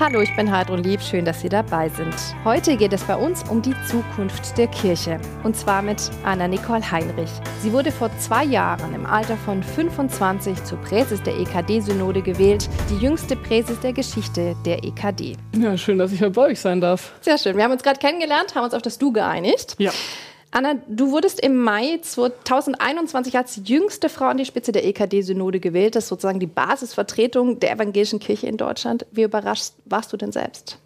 Hallo, ich bin Heidrun Lieb, schön, dass Sie dabei sind. Heute geht es bei uns um die Zukunft der Kirche und zwar mit Anna-Nicole Heinrich. Sie wurde vor zwei Jahren im Alter von 25 zur Präses der EKD-Synode gewählt, die jüngste Präses der Geschichte der EKD. Ja, schön, dass ich bei euch sein darf. Sehr schön. Wir haben uns gerade kennengelernt, haben uns auf das Du geeinigt. Ja. Anna, du wurdest im Mai 2021 als jüngste Frau an die Spitze der EKD-Synode gewählt. Das ist sozusagen die Basisvertretung der evangelischen Kirche in Deutschland. Wie überrascht warst du denn selbst?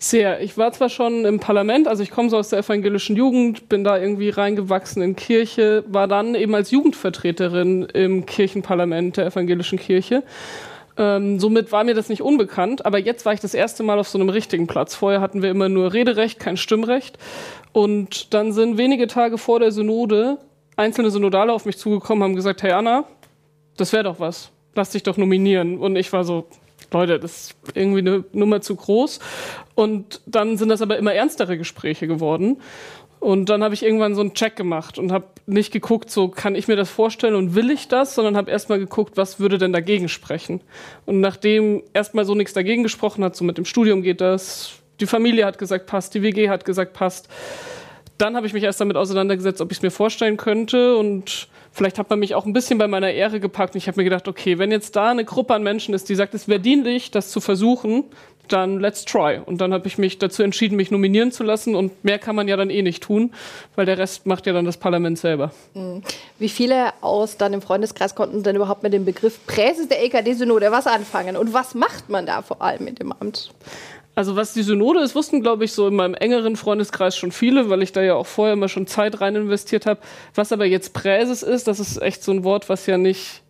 Sehr. Ich war zwar schon im Parlament, also ich komme so aus der evangelischen Jugend, bin da irgendwie reingewachsen in Kirche, war dann eben als Jugendvertreterin im Kirchenparlament der evangelischen Kirche ähm, somit war mir das nicht unbekannt, aber jetzt war ich das erste Mal auf so einem richtigen Platz. Vorher hatten wir immer nur Rederecht, kein Stimmrecht. Und dann sind wenige Tage vor der Synode einzelne Synodale auf mich zugekommen, haben gesagt, hey Anna, das wäre doch was. Lass dich doch nominieren. Und ich war so, Leute, das ist irgendwie eine Nummer zu groß. Und dann sind das aber immer ernstere Gespräche geworden. Und dann habe ich irgendwann so einen Check gemacht und habe nicht geguckt, so kann ich mir das vorstellen und will ich das, sondern habe erstmal geguckt, was würde denn dagegen sprechen. Und nachdem erstmal so nichts dagegen gesprochen hat, so mit dem Studium geht das, die Familie hat gesagt, passt, die WG hat gesagt, passt, dann habe ich mich erst damit auseinandergesetzt, ob ich es mir vorstellen könnte und vielleicht hat man mich auch ein bisschen bei meiner Ehre gepackt und ich habe mir gedacht, okay, wenn jetzt da eine Gruppe an Menschen ist, die sagt, es wäre dienlich, das zu versuchen, dann let's try. Und dann habe ich mich dazu entschieden, mich nominieren zu lassen. Und mehr kann man ja dann eh nicht tun, weil der Rest macht ja dann das Parlament selber. Mhm. Wie viele aus deinem Freundeskreis konnten denn überhaupt mit dem Begriff Präses der EKD-Synode was anfangen? Und was macht man da vor allem mit dem Amt? Also was die Synode ist, wussten, glaube ich, so in meinem engeren Freundeskreis schon viele, weil ich da ja auch vorher immer schon Zeit rein investiert habe. Was aber jetzt Präses ist, das ist echt so ein Wort, was ja nicht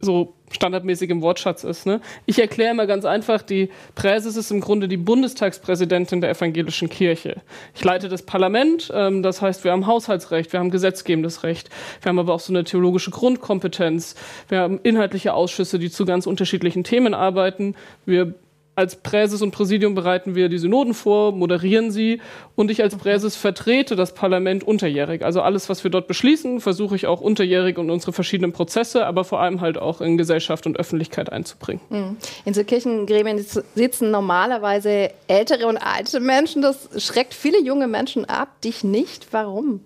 so standardmäßig im Wortschatz ist. Ne? Ich erkläre immer ganz einfach, die Präses ist im Grunde die Bundestagspräsidentin der evangelischen Kirche. Ich leite das Parlament, ähm, das heißt, wir haben Haushaltsrecht, wir haben gesetzgebendes Recht, wir haben aber auch so eine theologische Grundkompetenz, wir haben inhaltliche Ausschüsse, die zu ganz unterschiedlichen Themen arbeiten, wir als Präses und Präsidium bereiten wir die Synoden vor, moderieren sie und ich als Präses vertrete das Parlament unterjährig. Also alles, was wir dort beschließen, versuche ich auch unterjährig und unsere verschiedenen Prozesse, aber vor allem halt auch in Gesellschaft und Öffentlichkeit einzubringen. Mhm. In so Kirchengremien sitzen normalerweise ältere und alte Menschen. Das schreckt viele junge Menschen ab, dich nicht. Warum?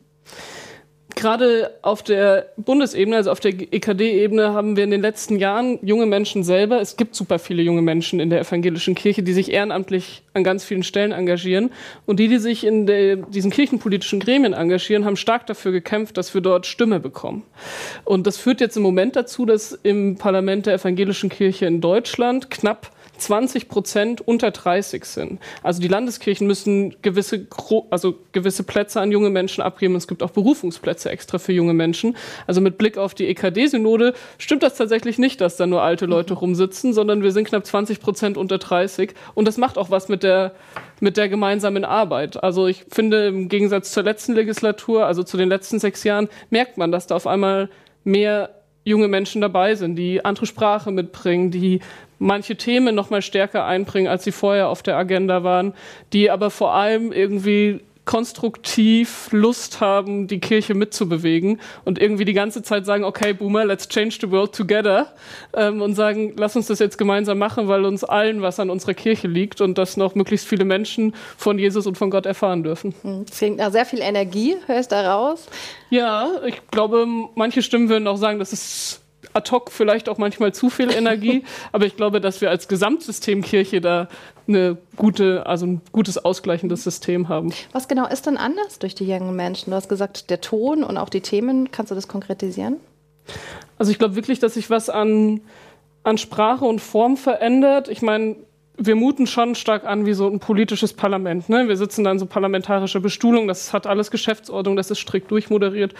Gerade auf der Bundesebene, also auf der EKD-Ebene, haben wir in den letzten Jahren junge Menschen selber, es gibt super viele junge Menschen in der evangelischen Kirche, die sich ehrenamtlich an ganz vielen Stellen engagieren. Und die, die sich in der, diesen kirchenpolitischen Gremien engagieren, haben stark dafür gekämpft, dass wir dort Stimme bekommen. Und das führt jetzt im Moment dazu, dass im Parlament der evangelischen Kirche in Deutschland knapp 20 Prozent unter 30 sind. Also die Landeskirchen müssen gewisse, also gewisse Plätze an junge Menschen abgeben. Es gibt auch Berufungsplätze extra für junge Menschen. Also mit Blick auf die EKD-Synode stimmt das tatsächlich nicht, dass da nur alte Leute mhm. rumsitzen, sondern wir sind knapp 20 Prozent unter 30. Und das macht auch was mit der, mit der gemeinsamen Arbeit. Also ich finde, im Gegensatz zur letzten Legislatur, also zu den letzten sechs Jahren, merkt man, dass da auf einmal mehr junge Menschen dabei sind, die andere Sprache mitbringen, die manche Themen noch mal stärker einbringen, als sie vorher auf der Agenda waren, die aber vor allem irgendwie konstruktiv Lust haben, die Kirche mitzubewegen und irgendwie die ganze Zeit sagen, okay, Boomer, let's change the world together ähm, und sagen, lass uns das jetzt gemeinsam machen, weil uns allen was an unserer Kirche liegt und dass noch möglichst viele Menschen von Jesus und von Gott erfahren dürfen. Hm, das klingt nach sehr viel Energie, hörst du da raus? Ja, ich glaube, manche Stimmen würden auch sagen, das ist ad hoc vielleicht auch manchmal zu viel Energie, aber ich glaube, dass wir als Gesamtsystem Kirche da eine gute, also ein gutes ausgleichendes System haben. Was genau ist denn anders durch die jungen Menschen? Du hast gesagt, der Ton und auch die Themen. Kannst du das konkretisieren? Also ich glaube wirklich, dass sich was an, an Sprache und Form verändert. Ich meine, wir muten schon stark an wie so ein politisches Parlament. Ne? Wir sitzen da in so parlamentarischer Bestuhlung, das hat alles Geschäftsordnung, das ist strikt durchmoderiert.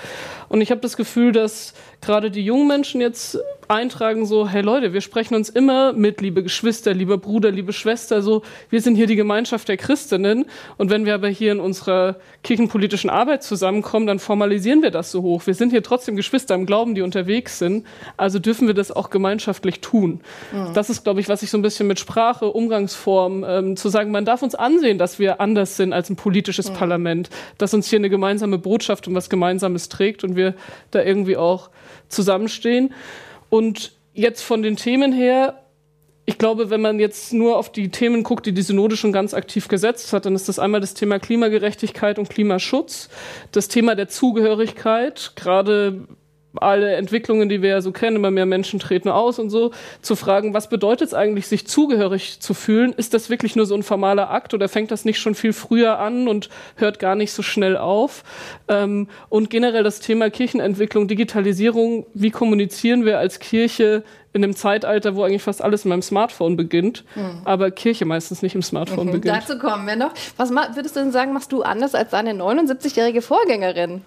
Und ich habe das Gefühl, dass gerade die jungen Menschen jetzt eintragen so, hey Leute, wir sprechen uns immer mit, liebe Geschwister, lieber Bruder, liebe Schwester, so, wir sind hier die Gemeinschaft der Christinnen und wenn wir aber hier in unserer kirchenpolitischen Arbeit zusammenkommen, dann formalisieren wir das so hoch. Wir sind hier trotzdem Geschwister im Glauben, die unterwegs sind, also dürfen wir das auch gemeinschaftlich tun. Mhm. Das ist, glaube ich, was ich so ein bisschen mit Sprache, Umgangsform, ähm, zu sagen, man darf uns ansehen, dass wir anders sind als ein politisches mhm. Parlament, dass uns hier eine gemeinsame Botschaft und was Gemeinsames trägt und wir da irgendwie auch zusammenstehen. Und jetzt von den Themen her ich glaube, wenn man jetzt nur auf die Themen guckt, die die Synode schon ganz aktiv gesetzt hat, dann ist das einmal das Thema Klimagerechtigkeit und Klimaschutz, das Thema der Zugehörigkeit, gerade alle Entwicklungen, die wir ja so kennen, immer mehr Menschen treten aus und so, zu fragen, was bedeutet es eigentlich, sich zugehörig zu fühlen? Ist das wirklich nur so ein formaler Akt oder fängt das nicht schon viel früher an und hört gar nicht so schnell auf? Ähm, und generell das Thema Kirchenentwicklung, Digitalisierung, wie kommunizieren wir als Kirche in einem Zeitalter, wo eigentlich fast alles in meinem Smartphone beginnt, mhm. aber Kirche meistens nicht im Smartphone mhm. beginnt. Dazu kommen wir noch. Was würdest du denn sagen, machst du anders als deine 79-jährige Vorgängerin?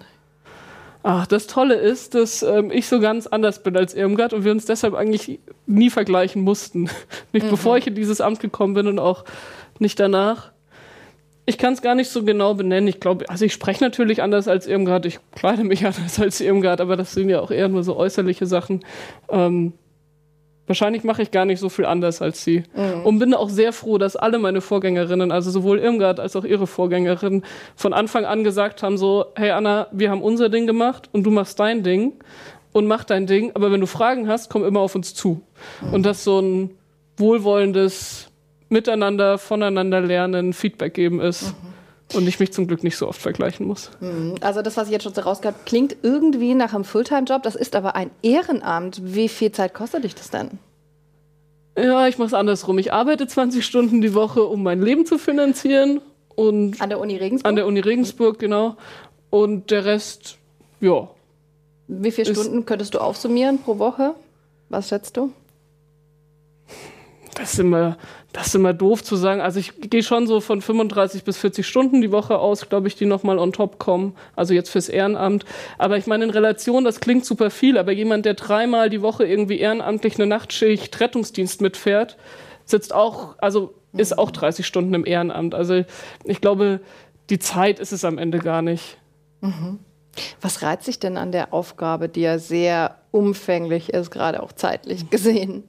Ach, das Tolle ist, dass ähm, ich so ganz anders bin als Irmgard und wir uns deshalb eigentlich nie vergleichen mussten. nicht mhm. bevor ich in dieses Amt gekommen bin und auch nicht danach. Ich kann es gar nicht so genau benennen. Ich glaube, also ich spreche natürlich anders als Irmgard, ich kleide mich anders als Irmgard, aber das sind ja auch eher nur so äußerliche Sachen. Ähm, Wahrscheinlich mache ich gar nicht so viel anders als sie. Mhm. Und bin auch sehr froh, dass alle meine Vorgängerinnen, also sowohl Irmgard als auch ihre Vorgängerinnen, von Anfang an gesagt haben: so, hey Anna, wir haben unser Ding gemacht und du machst dein Ding und mach dein Ding. Aber wenn du Fragen hast, komm immer auf uns zu. Mhm. Und das so ein wohlwollendes Miteinander, voneinander lernen, Feedback geben ist. Mhm. Und ich mich zum Glück nicht so oft vergleichen muss. Mhm. Also das, was ich jetzt schon so rausgehört klingt irgendwie nach einem Fulltime-Job. Das ist aber ein Ehrenamt. Wie viel Zeit kostet dich das denn? Ja, ich mache es andersrum. Ich arbeite 20 Stunden die Woche, um mein Leben zu finanzieren. Und an der Uni Regensburg? An der Uni Regensburg, genau. Und der Rest, ja. Wie viele Stunden könntest du aufsummieren pro Woche? Was schätzt du? Das ist immer, das ist immer doof zu sagen. Also ich gehe schon so von 35 bis 40 Stunden die Woche aus, glaube ich, die nochmal on top kommen. Also jetzt fürs Ehrenamt. Aber ich meine, in Relation, das klingt super viel, aber jemand, der dreimal die Woche irgendwie ehrenamtlich eine Nachtschicht Rettungsdienst mitfährt, sitzt auch, also ist auch 30 Stunden im Ehrenamt. Also ich glaube, die Zeit ist es am Ende gar nicht. Mhm. Was reizt sich denn an der Aufgabe, die ja sehr umfänglich ist, gerade auch zeitlich gesehen?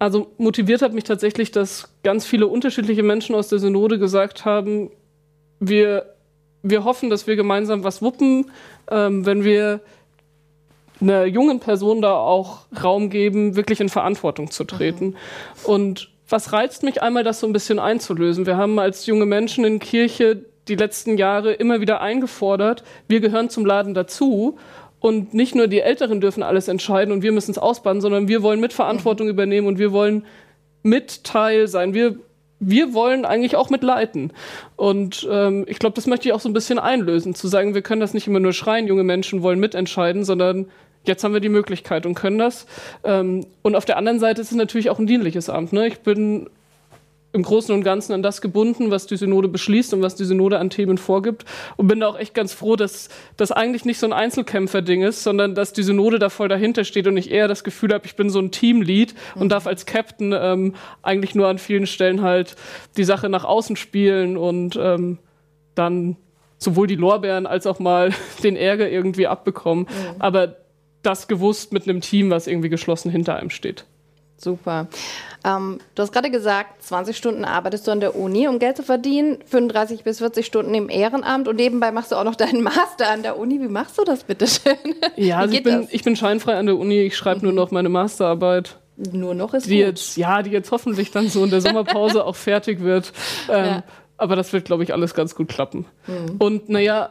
Also motiviert hat mich tatsächlich, dass ganz viele unterschiedliche Menschen aus der Synode gesagt haben, wir, wir hoffen, dass wir gemeinsam was wuppen, ähm, wenn wir einer jungen Person da auch Raum geben, wirklich in Verantwortung zu treten. Mhm. Und was reizt mich einmal, das so ein bisschen einzulösen? Wir haben als junge Menschen in Kirche die letzten Jahre immer wieder eingefordert, wir gehören zum Laden dazu und nicht nur die Älteren dürfen alles entscheiden und wir müssen es ausbannen, sondern wir wollen Mitverantwortung mhm. übernehmen und wir wollen mit Teil sein. Wir, wir wollen eigentlich auch mitleiten. Und ähm, ich glaube, das möchte ich auch so ein bisschen einlösen, zu sagen, wir können das nicht immer nur schreien, junge Menschen wollen mitentscheiden, sondern jetzt haben wir die Möglichkeit und können das. Ähm, und auf der anderen Seite ist es natürlich auch ein dienliches Amt. Ne? Ich bin im Großen und Ganzen an das gebunden, was die Synode beschließt und was die Synode an Themen vorgibt. Und bin da auch echt ganz froh, dass das eigentlich nicht so ein Einzelkämpfer-Ding ist, sondern dass die Synode da voll dahinter steht und ich eher das Gefühl habe, ich bin so ein Teamlead und darf als Captain ähm, eigentlich nur an vielen Stellen halt die Sache nach außen spielen und ähm, dann sowohl die Lorbeeren als auch mal den Ärger irgendwie abbekommen. Mhm. Aber das gewusst mit einem Team, was irgendwie geschlossen hinter einem steht. Super. Ähm, du hast gerade gesagt, 20 Stunden arbeitest du an der Uni, um Geld zu verdienen, 35 bis 40 Stunden im Ehrenamt und nebenbei machst du auch noch deinen Master an der Uni. Wie machst du das bitte schön? Ja, also ich, bin, ich bin scheinfrei an der Uni, ich schreibe mhm. nur noch meine Masterarbeit. Nur noch ist die gut. Jetzt, ja, die jetzt hoffentlich dann so in der Sommerpause auch fertig wird. Ähm, ja. Aber das wird, glaube ich, alles ganz gut klappen. Mhm. Und naja,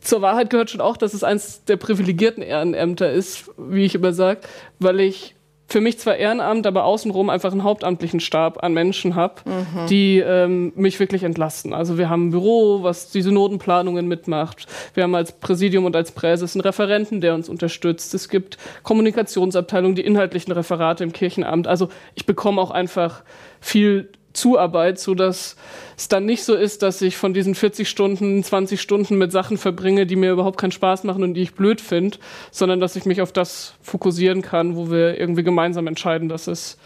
zur Wahrheit gehört schon auch, dass es eins der privilegierten Ehrenämter ist, wie ich immer sage, weil ich für mich zwar Ehrenamt, aber außenrum einfach einen hauptamtlichen Stab an Menschen habe, mhm. die ähm, mich wirklich entlasten. Also wir haben ein Büro, was diese Notenplanungen mitmacht. Wir haben als Präsidium und als Präses einen Referenten, der uns unterstützt. Es gibt Kommunikationsabteilungen, die inhaltlichen Referate im Kirchenamt. Also ich bekomme auch einfach viel Zuarbeit, sodass es dann nicht so ist, dass ich von diesen 40 Stunden 20 Stunden mit Sachen verbringe, die mir überhaupt keinen Spaß machen und die ich blöd finde, sondern dass ich mich auf das fokussieren kann, wo wir irgendwie gemeinsam entscheiden, dass es,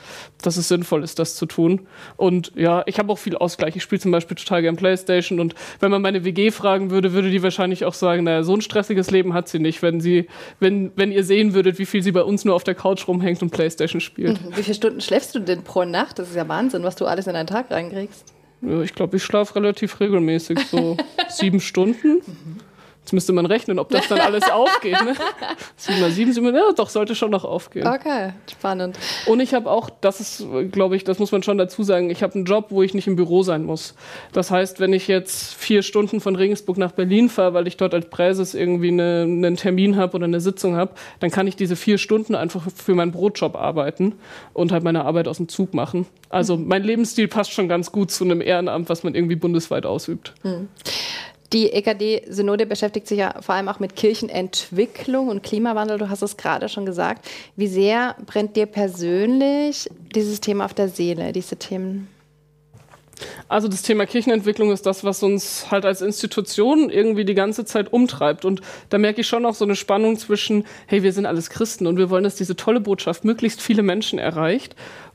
dass es sinnvoll ist, das zu tun. Und ja, ich habe auch viel Ausgleich. Ich spiele zum Beispiel total gern Playstation und wenn man meine WG fragen würde, würde die wahrscheinlich auch sagen, naja, so ein stressiges Leben hat sie nicht, wenn sie, wenn, wenn ihr sehen würdet, wie viel sie bei uns nur auf der Couch rumhängt und Playstation spielt. Mhm. Wie viele Stunden schläfst du denn pro Nacht? Das ist ja Wahnsinn, was du alles in einen Tag reinkriegst. Ich glaube, ich schlafe relativ regelmäßig, so sieben Stunden. Mhm. Jetzt müsste man rechnen, ob das dann alles aufgeht. Ne? 7 mal 7, 7 ja, doch, sollte schon noch aufgehen. Okay, spannend. Und ich habe auch, das ist, glaube ich, das muss man schon dazu sagen, ich habe einen Job, wo ich nicht im Büro sein muss. Das heißt, wenn ich jetzt vier Stunden von Regensburg nach Berlin fahre, weil ich dort als Präses irgendwie eine, einen Termin habe oder eine Sitzung habe, dann kann ich diese vier Stunden einfach für meinen Brotjob arbeiten und halt meine Arbeit aus dem Zug machen. Also mein Lebensstil passt schon ganz gut zu einem Ehrenamt, was man irgendwie bundesweit ausübt. Hm. Die EKD-Synode beschäftigt sich ja vor allem auch mit Kirchenentwicklung und Klimawandel. Du hast es gerade schon gesagt. Wie sehr brennt dir persönlich dieses Thema auf der Seele, diese Themen? Also das Thema Kirchenentwicklung ist das, was uns halt als Institution irgendwie die ganze Zeit umtreibt. Und da merke ich schon auch so eine Spannung zwischen, hey, wir sind alles Christen und wir wollen, dass diese tolle Botschaft möglichst viele Menschen erreicht.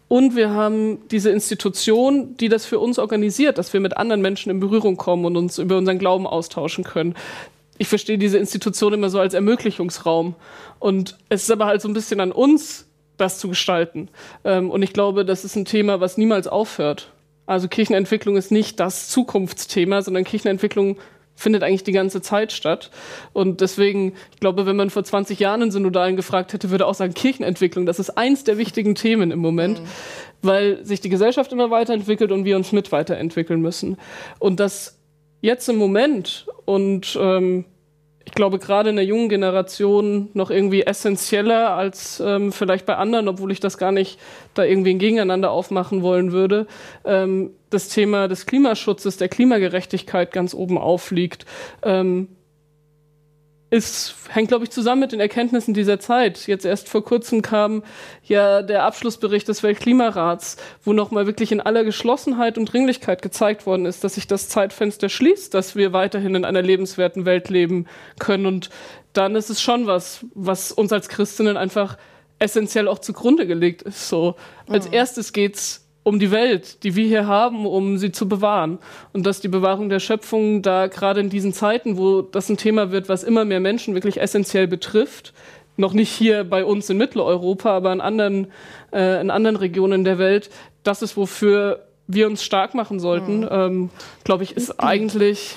Und wir haben diese Institution, die das für uns organisiert, dass wir mit anderen Menschen in Berührung kommen und uns über unseren Glauben austauschen können. Ich verstehe diese Institution immer so als Ermöglichungsraum. Und es ist aber halt so ein bisschen an uns, das zu gestalten. Ähm, und ich glaube, das ist ein Thema, was niemals aufhört. Also Kirchenentwicklung ist nicht das Zukunftsthema, sondern Kirchenentwicklung findet eigentlich die ganze Zeit statt. Und deswegen, ich glaube, wenn man vor 20 Jahren einen Synodalen gefragt hätte, würde auch sagen, Kirchenentwicklung, das ist eins der wichtigen Themen im Moment, mhm. weil sich die Gesellschaft immer weiterentwickelt und wir uns mit weiterentwickeln müssen. Und das jetzt im Moment und ähm, ich glaube, gerade in der jungen Generation noch irgendwie essentieller als ähm, vielleicht bei anderen, obwohl ich das gar nicht da irgendwie ein Gegeneinander aufmachen wollen würde, ähm, das Thema des Klimaschutzes, der Klimagerechtigkeit ganz oben aufliegt. Ähm, es hängt, glaube ich, zusammen mit den Erkenntnissen dieser Zeit. Jetzt erst vor kurzem kam ja der Abschlussbericht des Weltklimarats, wo nochmal wirklich in aller Geschlossenheit und Dringlichkeit gezeigt worden ist, dass sich das Zeitfenster schließt, dass wir weiterhin in einer lebenswerten Welt leben können. Und dann ist es schon was, was uns als Christinnen einfach essentiell auch zugrunde gelegt ist. So, als mhm. erstes geht's um die Welt, die wir hier haben, um sie zu bewahren. Und dass die Bewahrung der Schöpfung da gerade in diesen Zeiten, wo das ein Thema wird, was immer mehr Menschen wirklich essentiell betrifft, noch nicht hier bei uns in Mitteleuropa, aber in anderen, äh, in anderen Regionen der Welt, das ist, wofür wir uns stark machen sollten, mhm. ähm, glaube ich, ist eigentlich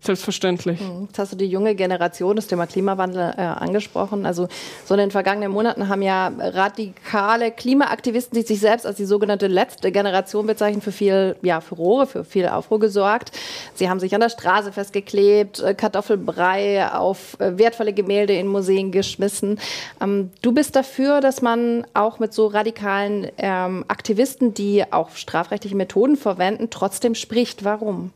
Selbstverständlich. Hm, jetzt hast du die junge Generation, das Thema Klimawandel äh, angesprochen. Also so in den vergangenen Monaten haben ja radikale Klimaaktivisten, die sich selbst als die sogenannte letzte Generation bezeichnen, für viel ja, Furore, für viel Aufruhr gesorgt. Sie haben sich an der Straße festgeklebt, äh, Kartoffelbrei auf äh, wertvolle Gemälde in Museen geschmissen. Ähm, du bist dafür, dass man auch mit so radikalen ähm, Aktivisten, die auch strafrechtliche Methoden verwenden, trotzdem spricht. Warum?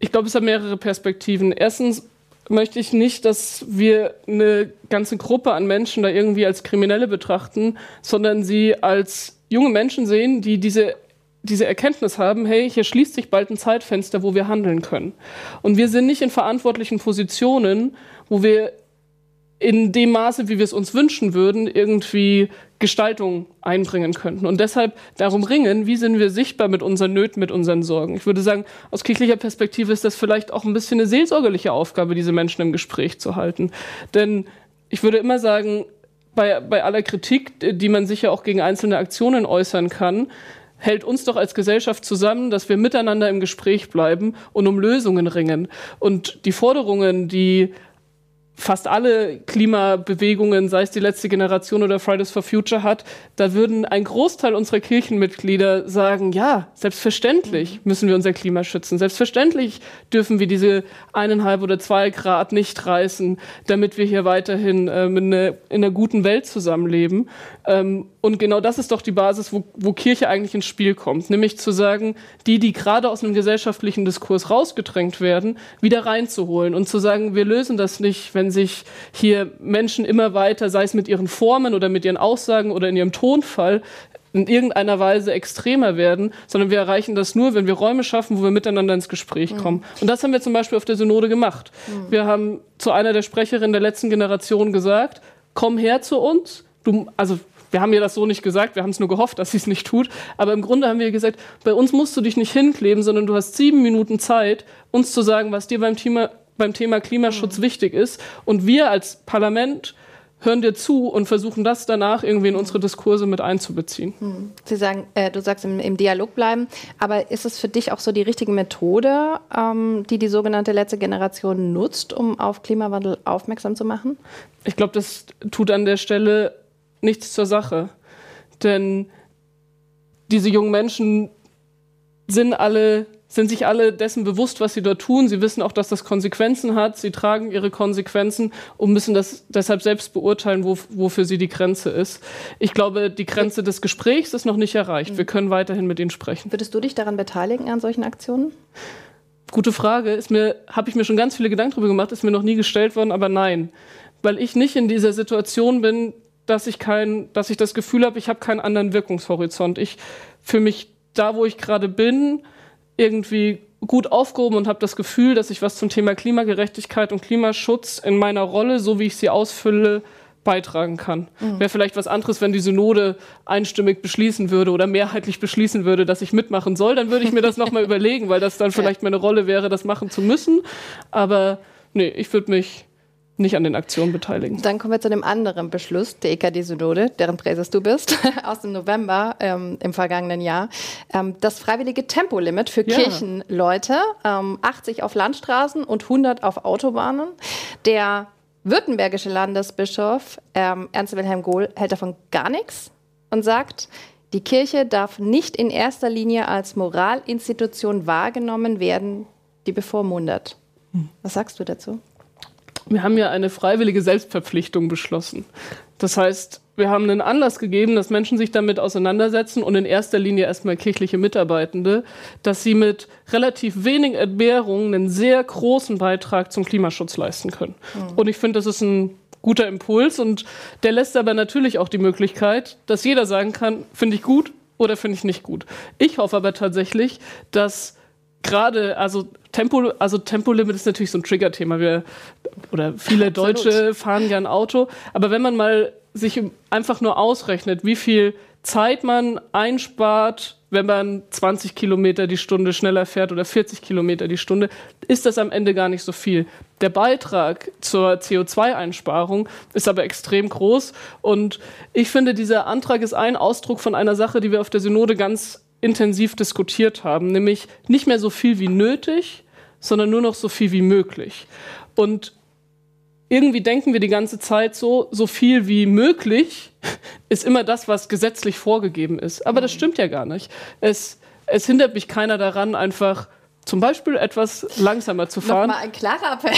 Ich glaube, es hat mehrere Perspektiven. Erstens möchte ich nicht, dass wir eine ganze Gruppe an Menschen da irgendwie als Kriminelle betrachten, sondern sie als junge Menschen sehen, die diese diese Erkenntnis haben, hey, hier schließt sich bald ein Zeitfenster, wo wir handeln können. Und wir sind nicht in verantwortlichen Positionen, wo wir in dem Maße, wie wir es uns wünschen würden, irgendwie Gestaltung einbringen könnten. Und deshalb darum ringen, wie sind wir sichtbar mit unseren Nöten, mit unseren Sorgen. Ich würde sagen, aus kirchlicher Perspektive ist das vielleicht auch ein bisschen eine seelsorgerliche Aufgabe, diese Menschen im Gespräch zu halten. Denn ich würde immer sagen, bei, bei aller Kritik, die man sicher auch gegen einzelne Aktionen äußern kann, hält uns doch als Gesellschaft zusammen, dass wir miteinander im Gespräch bleiben und um Lösungen ringen. Und die Forderungen, die fast alle Klimabewegungen, sei es die letzte Generation oder Fridays for Future hat, da würden ein Großteil unserer Kirchenmitglieder sagen, ja, selbstverständlich müssen wir unser Klima schützen. Selbstverständlich dürfen wir diese eineinhalb oder zwei Grad nicht reißen, damit wir hier weiterhin ähm, in, eine, in, einer guten Welt zusammenleben. Ähm, und genau das ist doch die Basis, wo, wo Kirche eigentlich ins Spiel kommt. Nämlich zu sagen, die, die gerade aus einem gesellschaftlichen Diskurs rausgedrängt werden, wieder reinzuholen und zu sagen, wir lösen das nicht, wenn sich hier Menschen immer weiter, sei es mit ihren Formen oder mit ihren Aussagen oder in ihrem Tonfall, in irgendeiner Weise extremer werden, sondern wir erreichen das nur, wenn wir Räume schaffen, wo wir miteinander ins Gespräch kommen. Mhm. Und das haben wir zum Beispiel auf der Synode gemacht. Mhm. Wir haben zu einer der Sprecherinnen der letzten Generation gesagt, komm her zu uns. Du, also wir haben ihr das so nicht gesagt, wir haben es nur gehofft, dass sie es nicht tut. Aber im Grunde haben wir gesagt, bei uns musst du dich nicht hinkleben, sondern du hast sieben Minuten Zeit, uns zu sagen, was dir beim Thema, beim Thema Klimaschutz mhm. wichtig ist. Und wir als Parlament hören dir zu und versuchen das danach irgendwie in unsere Diskurse mit einzubeziehen. Hm. Sie sagen, äh, du sagst im, im, Dialog bleiben, aber ist es für dich auch so die richtige Methode, ähm, die die sogenannte letzte Generation nutzt, um auf Klimawandel aufmerksam zu machen? Ich glaube, das tut an der Stelle nichts zur Sache, denn diese jungen Menschen sind alle sind sich alle dessen bewusst, was sie dort tun. Sie wissen auch, dass das Konsequenzen hat. Sie tragen ihre Konsequenzen und müssen das deshalb selbst beurteilen, wo, wofür sie die Grenze ist. Ich glaube, die Grenze des Gesprächs ist noch nicht erreicht. Wir können weiterhin mit ihnen sprechen. Würdest du dich daran beteiligen an solchen Aktionen? Gute Frage. Ist mir, habe ich mir schon ganz viele Gedanken darüber gemacht, ist mir noch nie gestellt worden, aber nein. Weil ich nicht in dieser Situation bin, dass ich kein, dass ich das Gefühl habe, ich habe keinen anderen Wirkungshorizont. Ich für mich da, wo ich gerade bin, irgendwie gut aufgehoben und habe das Gefühl, dass ich was zum Thema Klimagerechtigkeit und Klimaschutz in meiner Rolle, so wie ich sie ausfülle, beitragen kann. Mhm. Wäre vielleicht was anderes, wenn die Synode einstimmig beschließen würde oder mehrheitlich beschließen würde, dass ich mitmachen soll, dann würde ich mir das nochmal überlegen, weil das dann vielleicht meine Rolle wäre, das machen zu müssen. Aber nee, ich würde mich nicht an den Aktionen beteiligen. Dann kommen wir zu dem anderen Beschluss der EKD-Synode, deren Präses du bist, aus dem November ähm, im vergangenen Jahr. Ähm, das freiwillige Tempolimit für ja. Kirchenleute, ähm, 80 auf Landstraßen und 100 auf Autobahnen. Der württembergische Landesbischof ähm, Ernst Wilhelm Gohl hält davon gar nichts und sagt, die Kirche darf nicht in erster Linie als Moralinstitution wahrgenommen werden, die bevormundet. Hm. Was sagst du dazu? Wir haben ja eine freiwillige Selbstverpflichtung beschlossen. Das heißt, wir haben einen Anlass gegeben, dass Menschen sich damit auseinandersetzen und in erster Linie erstmal kirchliche Mitarbeitende, dass sie mit relativ wenig Entbehrungen einen sehr großen Beitrag zum Klimaschutz leisten können. Mhm. Und ich finde, das ist ein guter Impuls und der lässt aber natürlich auch die Möglichkeit, dass jeder sagen kann, finde ich gut oder finde ich nicht gut. Ich hoffe aber tatsächlich, dass gerade, also Tempo, also Tempolimit ist natürlich so ein Triggerthema. Wir oder viele Deutsche fahren gern Auto, aber wenn man mal sich einfach nur ausrechnet, wie viel Zeit man einspart, wenn man 20 Kilometer die Stunde schneller fährt oder 40 Kilometer die Stunde, ist das am Ende gar nicht so viel. Der Beitrag zur CO2-Einsparung ist aber extrem groß und ich finde, dieser Antrag ist ein Ausdruck von einer Sache, die wir auf der Synode ganz intensiv diskutiert haben, nämlich nicht mehr so viel wie nötig, sondern nur noch so viel wie möglich. Und irgendwie denken wir die ganze Zeit so, so viel wie möglich ist immer das, was gesetzlich vorgegeben ist. Aber das stimmt ja gar nicht. Es, es hindert mich keiner daran, einfach zum Beispiel etwas langsamer zu fahren. Nochmal ein klarer Appell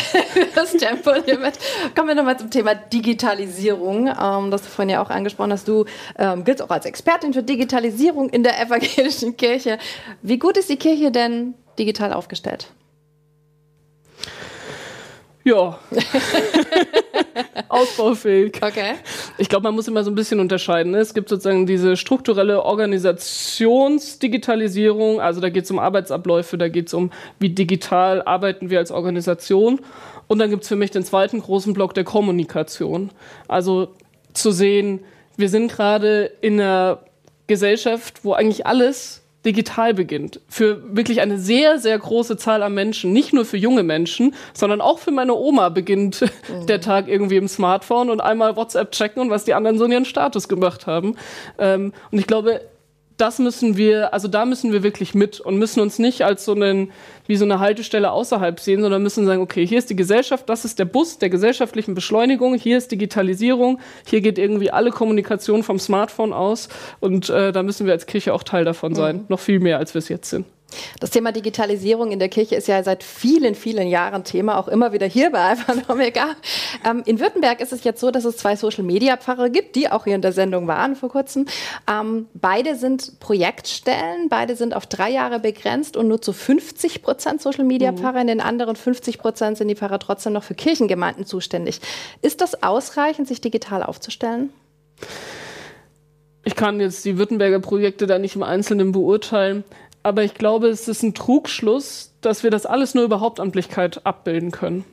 das Tempolimit. Kommen wir nochmal zum Thema Digitalisierung, ähm, das du vorhin ja auch angesprochen hast. Du ähm, giltst auch als Expertin für Digitalisierung in der evangelischen Kirche. Wie gut ist die Kirche denn digital aufgestellt? Ja. Ausbaufähig. Okay. Ich glaube, man muss immer so ein bisschen unterscheiden. Ne? Es gibt sozusagen diese strukturelle Organisationsdigitalisierung, also da geht es um Arbeitsabläufe, da geht es um, wie digital arbeiten wir als Organisation. Und dann gibt es für mich den zweiten großen Block der Kommunikation. Also zu sehen, wir sind gerade in einer Gesellschaft, wo eigentlich alles digital beginnt. Für wirklich eine sehr, sehr große Zahl an Menschen. Nicht nur für junge Menschen, sondern auch für meine Oma beginnt mhm. der Tag irgendwie im Smartphone und einmal WhatsApp checken und was die anderen so in ihren Status gemacht haben. Ähm, und ich glaube, das müssen wir, also da müssen wir wirklich mit und müssen uns nicht als so einen, wie so eine Haltestelle außerhalb sehen, sondern müssen sagen, okay, hier ist die Gesellschaft, das ist der Bus der gesellschaftlichen Beschleunigung, hier ist Digitalisierung, hier geht irgendwie alle Kommunikation vom Smartphone aus und äh, da müssen wir als Kirche auch Teil davon sein, mhm. noch viel mehr, als wir es jetzt sind. Das Thema Digitalisierung in der Kirche ist ja seit vielen, vielen Jahren Thema, auch immer wieder hier bei Alpha und Omega. Ähm, in Württemberg ist es jetzt so, dass es zwei Social-Media-Pfarrer gibt, die auch hier in der Sendung waren vor kurzem. Ähm, beide sind Projektstellen, beide sind auf drei Jahre begrenzt und nur zu 50 Prozent Social-Media-Pfarrer. Mhm. In den anderen 50 Prozent sind die Pfarrer trotzdem noch für Kirchengemeinden zuständig. Ist das ausreichend, sich digital aufzustellen? Ich kann jetzt die Württemberger Projekte da nicht im Einzelnen beurteilen. Aber ich glaube, es ist ein Trugschluss, dass wir das alles nur über Hauptamtlichkeit abbilden können.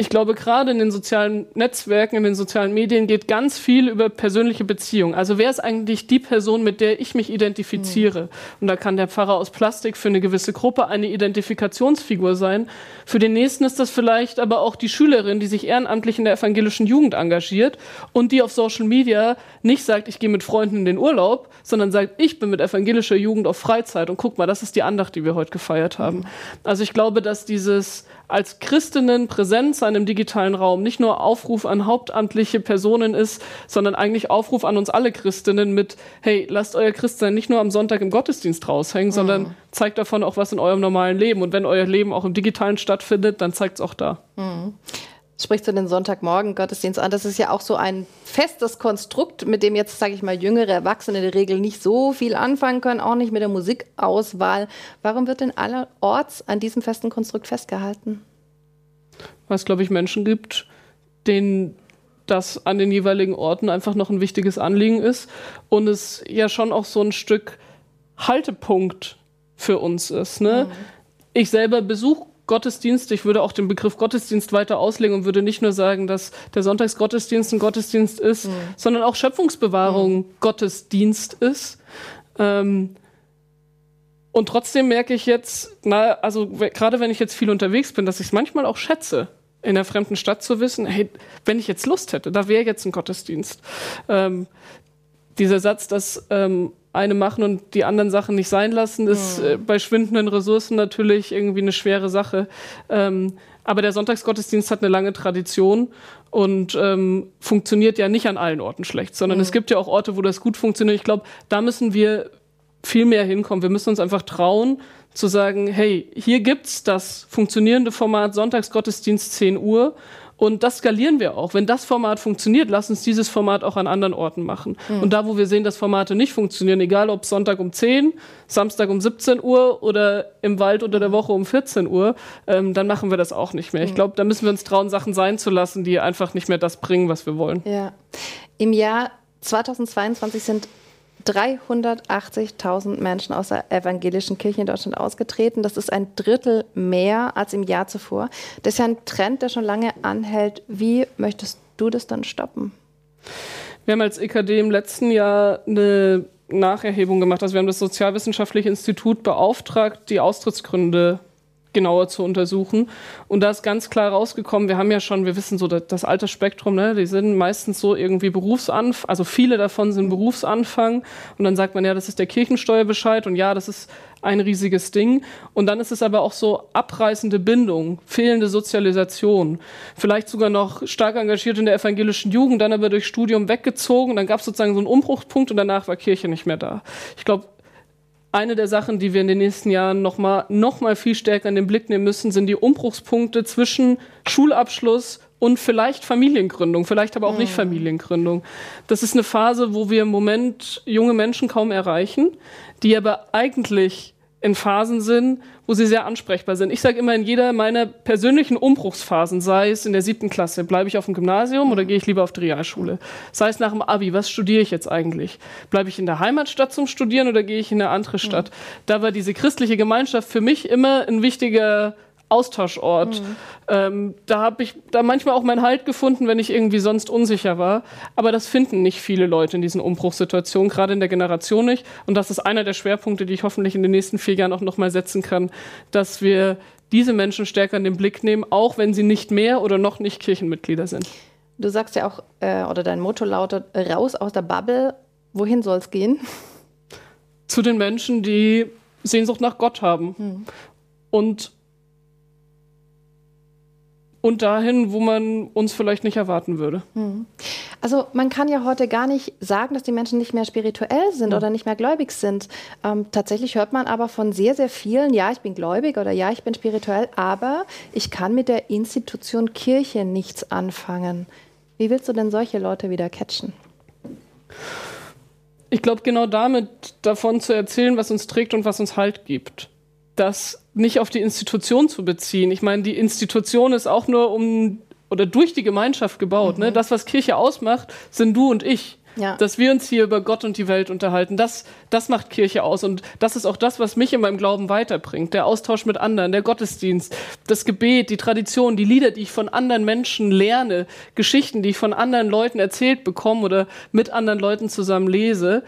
Ich glaube, gerade in den sozialen Netzwerken, in den sozialen Medien geht ganz viel über persönliche Beziehungen. Also wer ist eigentlich die Person, mit der ich mich identifiziere? Mhm. Und da kann der Pfarrer aus Plastik für eine gewisse Gruppe eine Identifikationsfigur sein. Für den nächsten ist das vielleicht aber auch die Schülerin, die sich ehrenamtlich in der evangelischen Jugend engagiert und die auf Social Media nicht sagt, ich gehe mit Freunden in den Urlaub, sondern sagt, ich bin mit evangelischer Jugend auf Freizeit und guck mal, das ist die Andacht, die wir heute gefeiert haben. Mhm. Also ich glaube, dass dieses als Christinnen präsent sein im digitalen Raum nicht nur Aufruf an hauptamtliche Personen ist, sondern eigentlich Aufruf an uns alle Christinnen mit, hey, lasst euer Christsein nicht nur am Sonntag im Gottesdienst raushängen, mhm. sondern zeigt davon auch was in eurem normalen Leben. Und wenn euer Leben auch im digitalen stattfindet, dann zeigt es auch da. Mhm sprichst du den Sonntagmorgen Gottesdienst an. Das ist ja auch so ein festes Konstrukt, mit dem jetzt, sage ich mal, jüngere Erwachsene in der Regel nicht so viel anfangen können, auch nicht mit der Musikauswahl. Warum wird denn allerorts an diesem festen Konstrukt festgehalten? Weil es, glaube ich, Menschen gibt, denen das an den jeweiligen Orten einfach noch ein wichtiges Anliegen ist und es ja schon auch so ein Stück Haltepunkt für uns ist. Ne? Mhm. Ich selber besuche Gottesdienst. Ich würde auch den Begriff Gottesdienst weiter auslegen und würde nicht nur sagen, dass der Sonntagsgottesdienst ein Gottesdienst ist, mhm. sondern auch Schöpfungsbewahrung mhm. Gottesdienst ist. Ähm, und trotzdem merke ich jetzt, na, also gerade wenn ich jetzt viel unterwegs bin, dass ich es manchmal auch schätze, in einer fremden Stadt zu wissen, hey, wenn ich jetzt Lust hätte, da wäre jetzt ein Gottesdienst. Ähm, dieser Satz, dass ähm, eine machen und die anderen Sachen nicht sein lassen, ist mhm. bei schwindenden Ressourcen natürlich irgendwie eine schwere Sache. Ähm, aber der Sonntagsgottesdienst hat eine lange Tradition und ähm, funktioniert ja nicht an allen Orten schlecht, sondern mhm. es gibt ja auch Orte, wo das gut funktioniert. Ich glaube, da müssen wir viel mehr hinkommen. Wir müssen uns einfach trauen, zu sagen, hey, hier gibt's das funktionierende Format Sonntagsgottesdienst 10 Uhr und das skalieren wir auch. Wenn das Format funktioniert, lass uns dieses Format auch an anderen Orten machen. Mhm. Und da, wo wir sehen, dass Formate nicht funktionieren, egal ob Sonntag um 10, Samstag um 17 Uhr oder im Wald unter der Woche um 14 Uhr, ähm, dann machen wir das auch nicht mehr. Mhm. Ich glaube, da müssen wir uns trauen, Sachen sein zu lassen, die einfach nicht mehr das bringen, was wir wollen. Ja. Im Jahr 2022 sind 380.000 Menschen aus der evangelischen Kirche in Deutschland ausgetreten. Das ist ein Drittel mehr als im Jahr zuvor. Das ist ja ein Trend, der schon lange anhält. Wie möchtest du das dann stoppen? Wir haben als EKD im letzten Jahr eine Nacherhebung gemacht. Also wir haben das Sozialwissenschaftliche Institut beauftragt, die Austrittsgründe genauer zu untersuchen. Und da ist ganz klar rausgekommen, wir haben ja schon, wir wissen so das Altersspektrum, ne, die sind meistens so irgendwie Berufsanfang, also viele davon sind Berufsanfang. Und dann sagt man, ja, das ist der Kirchensteuerbescheid und ja, das ist ein riesiges Ding. Und dann ist es aber auch so abreißende Bindung, fehlende Sozialisation, vielleicht sogar noch stark engagiert in der evangelischen Jugend, dann aber durch Studium weggezogen. Dann gab es sozusagen so einen Umbruchspunkt und danach war Kirche nicht mehr da. Ich glaube, eine der Sachen, die wir in den nächsten Jahren noch mal, noch mal viel stärker in den Blick nehmen müssen, sind die Umbruchspunkte zwischen Schulabschluss und vielleicht Familiengründung, vielleicht aber auch nicht mhm. Familiengründung. Das ist eine Phase, wo wir im Moment junge Menschen kaum erreichen, die aber eigentlich in Phasen sind, wo sie sehr ansprechbar sind. Ich sage immer, in jeder meiner persönlichen Umbruchsphasen, sei es in der siebten Klasse, bleibe ich auf dem Gymnasium oder gehe ich lieber auf die Realschule? Sei es nach dem Abi, was studiere ich jetzt eigentlich? Bleibe ich in der Heimatstadt zum Studieren oder gehe ich in eine andere Stadt? Mhm. Da war diese christliche Gemeinschaft für mich immer ein wichtiger Austauschort. Mhm. Ähm, da habe ich da manchmal auch meinen Halt gefunden, wenn ich irgendwie sonst unsicher war. Aber das finden nicht viele Leute in diesen Umbruchssituationen, gerade in der Generation nicht. Und das ist einer der Schwerpunkte, die ich hoffentlich in den nächsten vier Jahren auch nochmal setzen kann, dass wir diese Menschen stärker in den Blick nehmen, auch wenn sie nicht mehr oder noch nicht Kirchenmitglieder sind. Du sagst ja auch, äh, oder dein Motto lautet, raus aus der Bubble. Wohin soll es gehen? Zu den Menschen, die Sehnsucht nach Gott haben. Hm. Und und dahin, wo man uns vielleicht nicht erwarten würde. Hm. Also man kann ja heute gar nicht sagen, dass die Menschen nicht mehr spirituell sind ja. oder nicht mehr gläubig sind. Ähm, tatsächlich hört man aber von sehr, sehr vielen, ja, ich bin gläubig oder ja, ich bin spirituell, aber ich kann mit der Institution Kirche nichts anfangen. Wie willst du denn solche Leute wieder catchen? Ich glaube, genau damit davon zu erzählen, was uns trägt und was uns Halt gibt das nicht auf die Institution zu beziehen. Ich meine, die Institution ist auch nur um oder durch die Gemeinschaft gebaut. Ne? Mhm. Ne? Das, was Kirche ausmacht, sind du und ich. Ja. Dass wir uns hier über Gott und die Welt unterhalten, das, das macht Kirche aus. Und das ist auch das, was mich in meinem Glauben weiterbringt. Der Austausch mit anderen, der Gottesdienst, das Gebet, die Tradition, die Lieder, die ich von anderen Menschen lerne, Geschichten, die ich von anderen Leuten erzählt bekomme oder mit anderen Leuten zusammen lese.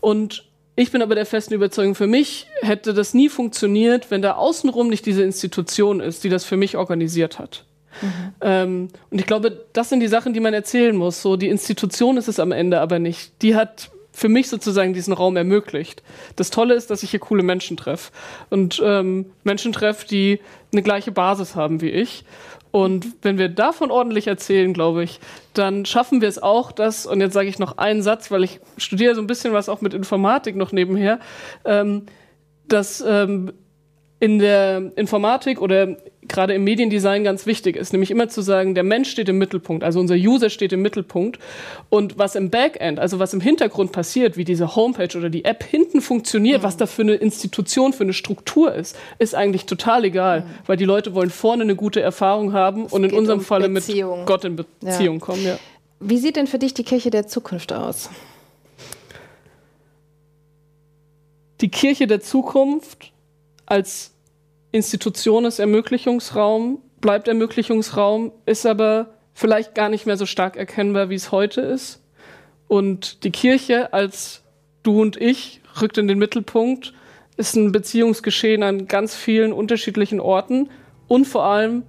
Und ich bin aber der festen Überzeugung, für mich hätte das nie funktioniert, wenn da außenrum nicht diese Institution ist, die das für mich organisiert hat. Mhm. Ähm, und ich glaube, das sind die Sachen, die man erzählen muss. So, die Institution ist es am Ende aber nicht. Die hat für mich sozusagen diesen Raum ermöglicht. Das Tolle ist, dass ich hier coole Menschen treffe. Und ähm, Menschen treffe, die eine gleiche Basis haben wie ich. Und wenn wir davon ordentlich erzählen, glaube ich, dann schaffen wir es auch, dass, und jetzt sage ich noch einen Satz, weil ich studiere so ein bisschen was auch mit Informatik noch nebenher, ähm, dass ähm, in der Informatik oder gerade im Mediendesign ganz wichtig ist, nämlich immer zu sagen, der Mensch steht im Mittelpunkt, also unser User steht im Mittelpunkt und was im Backend, also was im Hintergrund passiert, wie diese Homepage oder die App hinten funktioniert, mhm. was da für eine Institution, für eine Struktur ist, ist eigentlich total egal, mhm. weil die Leute wollen vorne eine gute Erfahrung haben es und in unserem um Falle Beziehung. mit Gott in Beziehung ja. kommen. Ja. Wie sieht denn für dich die Kirche der Zukunft aus? Die Kirche der Zukunft als Institution ist Ermöglichungsraum, bleibt Ermöglichungsraum, ist aber vielleicht gar nicht mehr so stark erkennbar, wie es heute ist. Und die Kirche als du und ich rückt in den Mittelpunkt, ist ein Beziehungsgeschehen an ganz vielen unterschiedlichen Orten und vor allem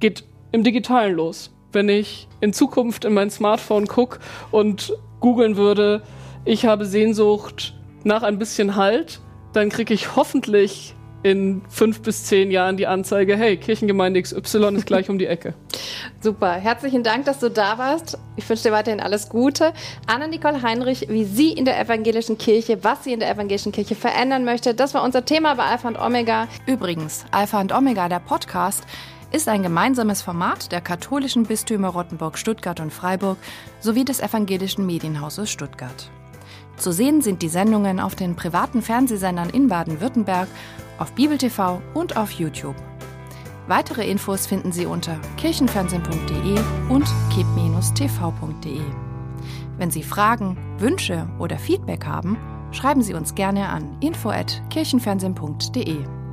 geht im Digitalen los. Wenn ich in Zukunft in mein Smartphone gucke und googeln würde, ich habe Sehnsucht nach ein bisschen Halt, dann kriege ich hoffentlich in fünf bis zehn Jahren die Anzeige, hey, Kirchengemeinde XY ist gleich um die Ecke. Super, herzlichen Dank, dass du da warst. Ich wünsche dir weiterhin alles Gute. Anna-Nicole Heinrich, wie sie in der evangelischen Kirche, was sie in der evangelischen Kirche verändern möchte, das war unser Thema bei Alpha und Omega. Übrigens, Alpha und Omega, der Podcast, ist ein gemeinsames Format der katholischen Bistümer Rottenburg, Stuttgart und Freiburg sowie des evangelischen Medienhauses Stuttgart. Zu sehen sind die Sendungen auf den privaten Fernsehsendern in Baden-Württemberg auf Bibel TV und auf YouTube. Weitere Infos finden Sie unter kirchenfernsehen.de und kip-tv.de. Wenn Sie Fragen, Wünsche oder Feedback haben, schreiben Sie uns gerne an info@kirchenfernsehen.de.